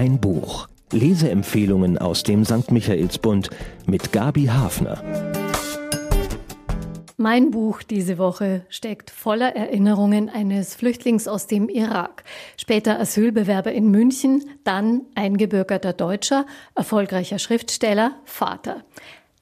Ein Buch. Leseempfehlungen aus dem St. Michaelsbund mit Gabi Hafner. Mein Buch diese Woche steckt voller Erinnerungen eines Flüchtlings aus dem Irak, später Asylbewerber in München, dann eingebürgerter Deutscher, erfolgreicher Schriftsteller, Vater.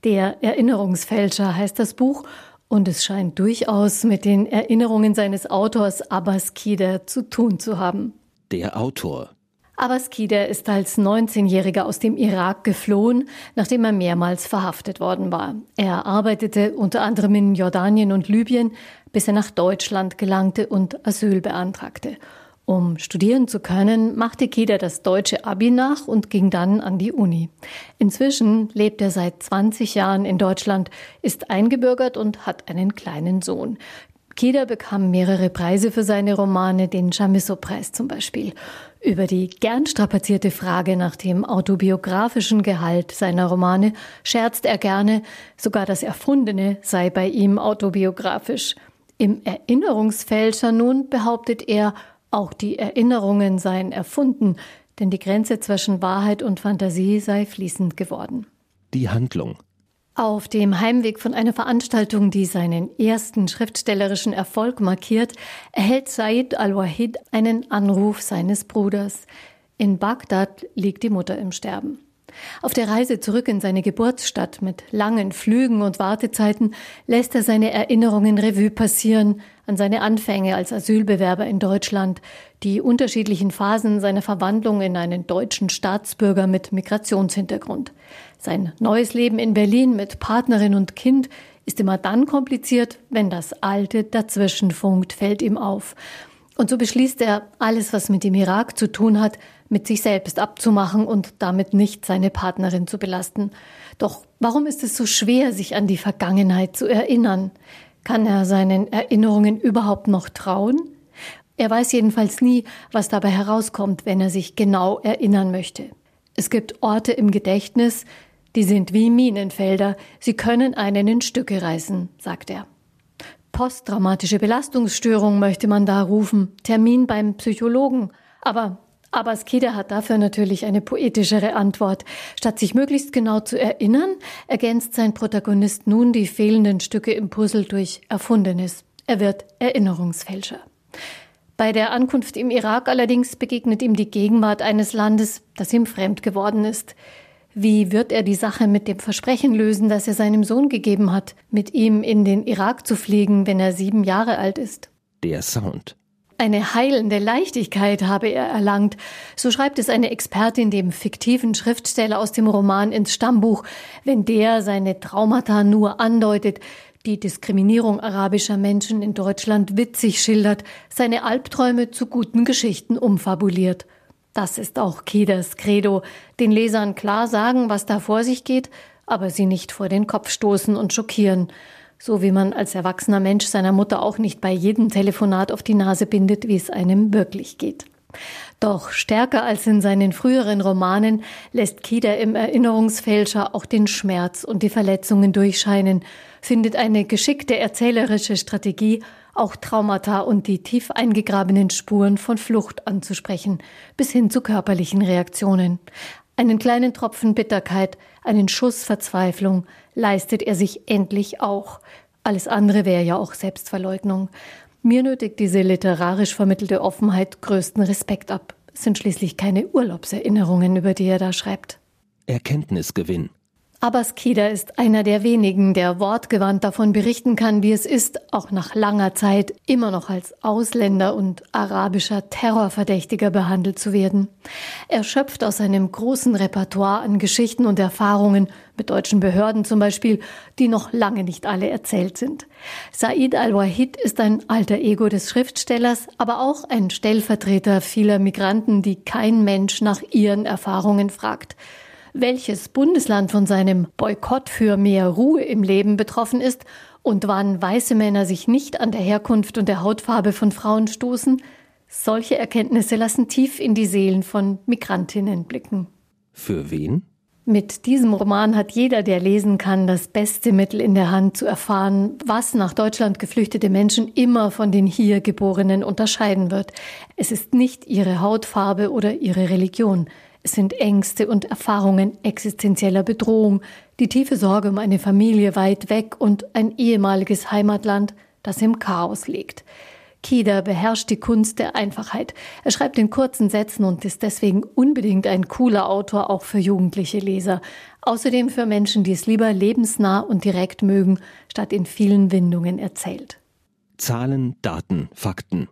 Der Erinnerungsfälscher heißt das Buch und es scheint durchaus mit den Erinnerungen seines Autors Abbas Kider zu tun zu haben. Der Autor Abbas Kider ist als 19-Jähriger aus dem Irak geflohen, nachdem er mehrmals verhaftet worden war. Er arbeitete unter anderem in Jordanien und Libyen, bis er nach Deutschland gelangte und Asyl beantragte. Um studieren zu können, machte Kider das deutsche Abi nach und ging dann an die Uni. Inzwischen lebt er seit 20 Jahren in Deutschland, ist eingebürgert und hat einen kleinen Sohn. Kida bekam mehrere Preise für seine Romane, den Chamisso-Preis zum Beispiel. Über die gern strapazierte Frage nach dem autobiografischen Gehalt seiner Romane scherzt er gerne, sogar das Erfundene sei bei ihm autobiografisch. Im Erinnerungsfälscher nun behauptet er, auch die Erinnerungen seien erfunden, denn die Grenze zwischen Wahrheit und Fantasie sei fließend geworden. Die Handlung auf dem Heimweg von einer Veranstaltung, die seinen ersten schriftstellerischen Erfolg markiert, erhält Said al-Wahid einen Anruf seines Bruders. In Bagdad liegt die Mutter im Sterben. Auf der Reise zurück in seine Geburtsstadt mit langen Flügen und Wartezeiten lässt er seine Erinnerungen Revue passieren an seine Anfänge als Asylbewerber in Deutschland, die unterschiedlichen Phasen seiner Verwandlung in einen deutschen Staatsbürger mit Migrationshintergrund. Sein neues Leben in Berlin mit Partnerin und Kind ist immer dann kompliziert, wenn das Alte dazwischen funkt, fällt ihm auf. Und so beschließt er, alles, was mit dem Irak zu tun hat, mit sich selbst abzumachen und damit nicht seine Partnerin zu belasten. Doch warum ist es so schwer, sich an die Vergangenheit zu erinnern? Kann er seinen Erinnerungen überhaupt noch trauen? Er weiß jedenfalls nie, was dabei herauskommt, wenn er sich genau erinnern möchte. Es gibt Orte im Gedächtnis, die sind wie Minenfelder, sie können einen in Stücke reißen, sagt er. Posttraumatische Belastungsstörung möchte man da rufen, Termin beim Psychologen. Aber Abbas Kida hat dafür natürlich eine poetischere Antwort. Statt sich möglichst genau zu erinnern, ergänzt sein Protagonist nun die fehlenden Stücke im Puzzle durch Erfundenes. Er wird Erinnerungsfälscher. Bei der Ankunft im Irak allerdings begegnet ihm die Gegenwart eines Landes, das ihm fremd geworden ist. Wie wird er die Sache mit dem Versprechen lösen, das er seinem Sohn gegeben hat, mit ihm in den Irak zu fliegen, wenn er sieben Jahre alt ist? Der Sound. Eine heilende Leichtigkeit habe er erlangt. So schreibt es eine Expertin dem fiktiven Schriftsteller aus dem Roman ins Stammbuch, wenn der seine Traumata nur andeutet, die Diskriminierung arabischer Menschen in Deutschland witzig schildert, seine Albträume zu guten Geschichten umfabuliert. Das ist auch Keders Credo, den Lesern klar sagen, was da vor sich geht, aber sie nicht vor den Kopf stoßen und schockieren, so wie man als erwachsener Mensch seiner Mutter auch nicht bei jedem Telefonat auf die Nase bindet, wie es einem wirklich geht. Doch stärker als in seinen früheren Romanen lässt Keder im Erinnerungsfälscher auch den Schmerz und die Verletzungen durchscheinen, findet eine geschickte erzählerische Strategie, auch Traumata und die tief eingegrabenen Spuren von Flucht anzusprechen, bis hin zu körperlichen Reaktionen. Einen kleinen Tropfen Bitterkeit, einen Schuss Verzweiflung leistet er sich endlich auch. Alles andere wäre ja auch Selbstverleugnung. Mir nötigt diese literarisch vermittelte Offenheit größten Respekt ab. Es sind schließlich keine Urlaubserinnerungen, über die er da schreibt. Erkenntnisgewinn. Abbas Kida ist einer der wenigen, der wortgewandt davon berichten kann, wie es ist, auch nach langer Zeit immer noch als Ausländer und arabischer Terrorverdächtiger behandelt zu werden. Er schöpft aus seinem großen Repertoire an Geschichten und Erfahrungen mit deutschen Behörden zum Beispiel, die noch lange nicht alle erzählt sind. Said al-Wahid ist ein alter Ego des Schriftstellers, aber auch ein Stellvertreter vieler Migranten, die kein Mensch nach ihren Erfahrungen fragt welches Bundesland von seinem Boykott für mehr Ruhe im Leben betroffen ist und wann weiße Männer sich nicht an der Herkunft und der Hautfarbe von Frauen stoßen, solche Erkenntnisse lassen tief in die Seelen von Migrantinnen blicken. Für wen? Mit diesem Roman hat jeder, der lesen kann, das beste Mittel in der Hand zu erfahren, was nach Deutschland geflüchtete Menschen immer von den hier Geborenen unterscheiden wird. Es ist nicht ihre Hautfarbe oder ihre Religion. Es sind Ängste und Erfahrungen existenzieller Bedrohung, die tiefe Sorge um eine Familie weit weg und ein ehemaliges Heimatland, das im Chaos liegt. Kida beherrscht die Kunst der Einfachheit. Er schreibt in kurzen Sätzen und ist deswegen unbedingt ein cooler Autor auch für jugendliche Leser. Außerdem für Menschen, die es lieber lebensnah und direkt mögen, statt in vielen Windungen erzählt. Zahlen, Daten, Fakten.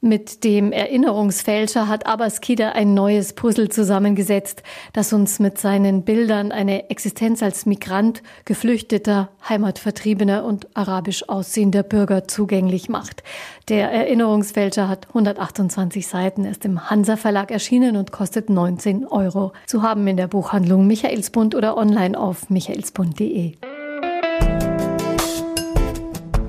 Mit dem Erinnerungsfälscher hat Abbas Kida ein neues Puzzle zusammengesetzt, das uns mit seinen Bildern eine Existenz als Migrant, Geflüchteter, Heimatvertriebener und arabisch aussehender Bürger zugänglich macht. Der Erinnerungsfälscher hat 128 Seiten, ist im Hansa Verlag erschienen und kostet 19 Euro. Zu haben in der Buchhandlung Michaelsbund oder online auf michaelsbund.de.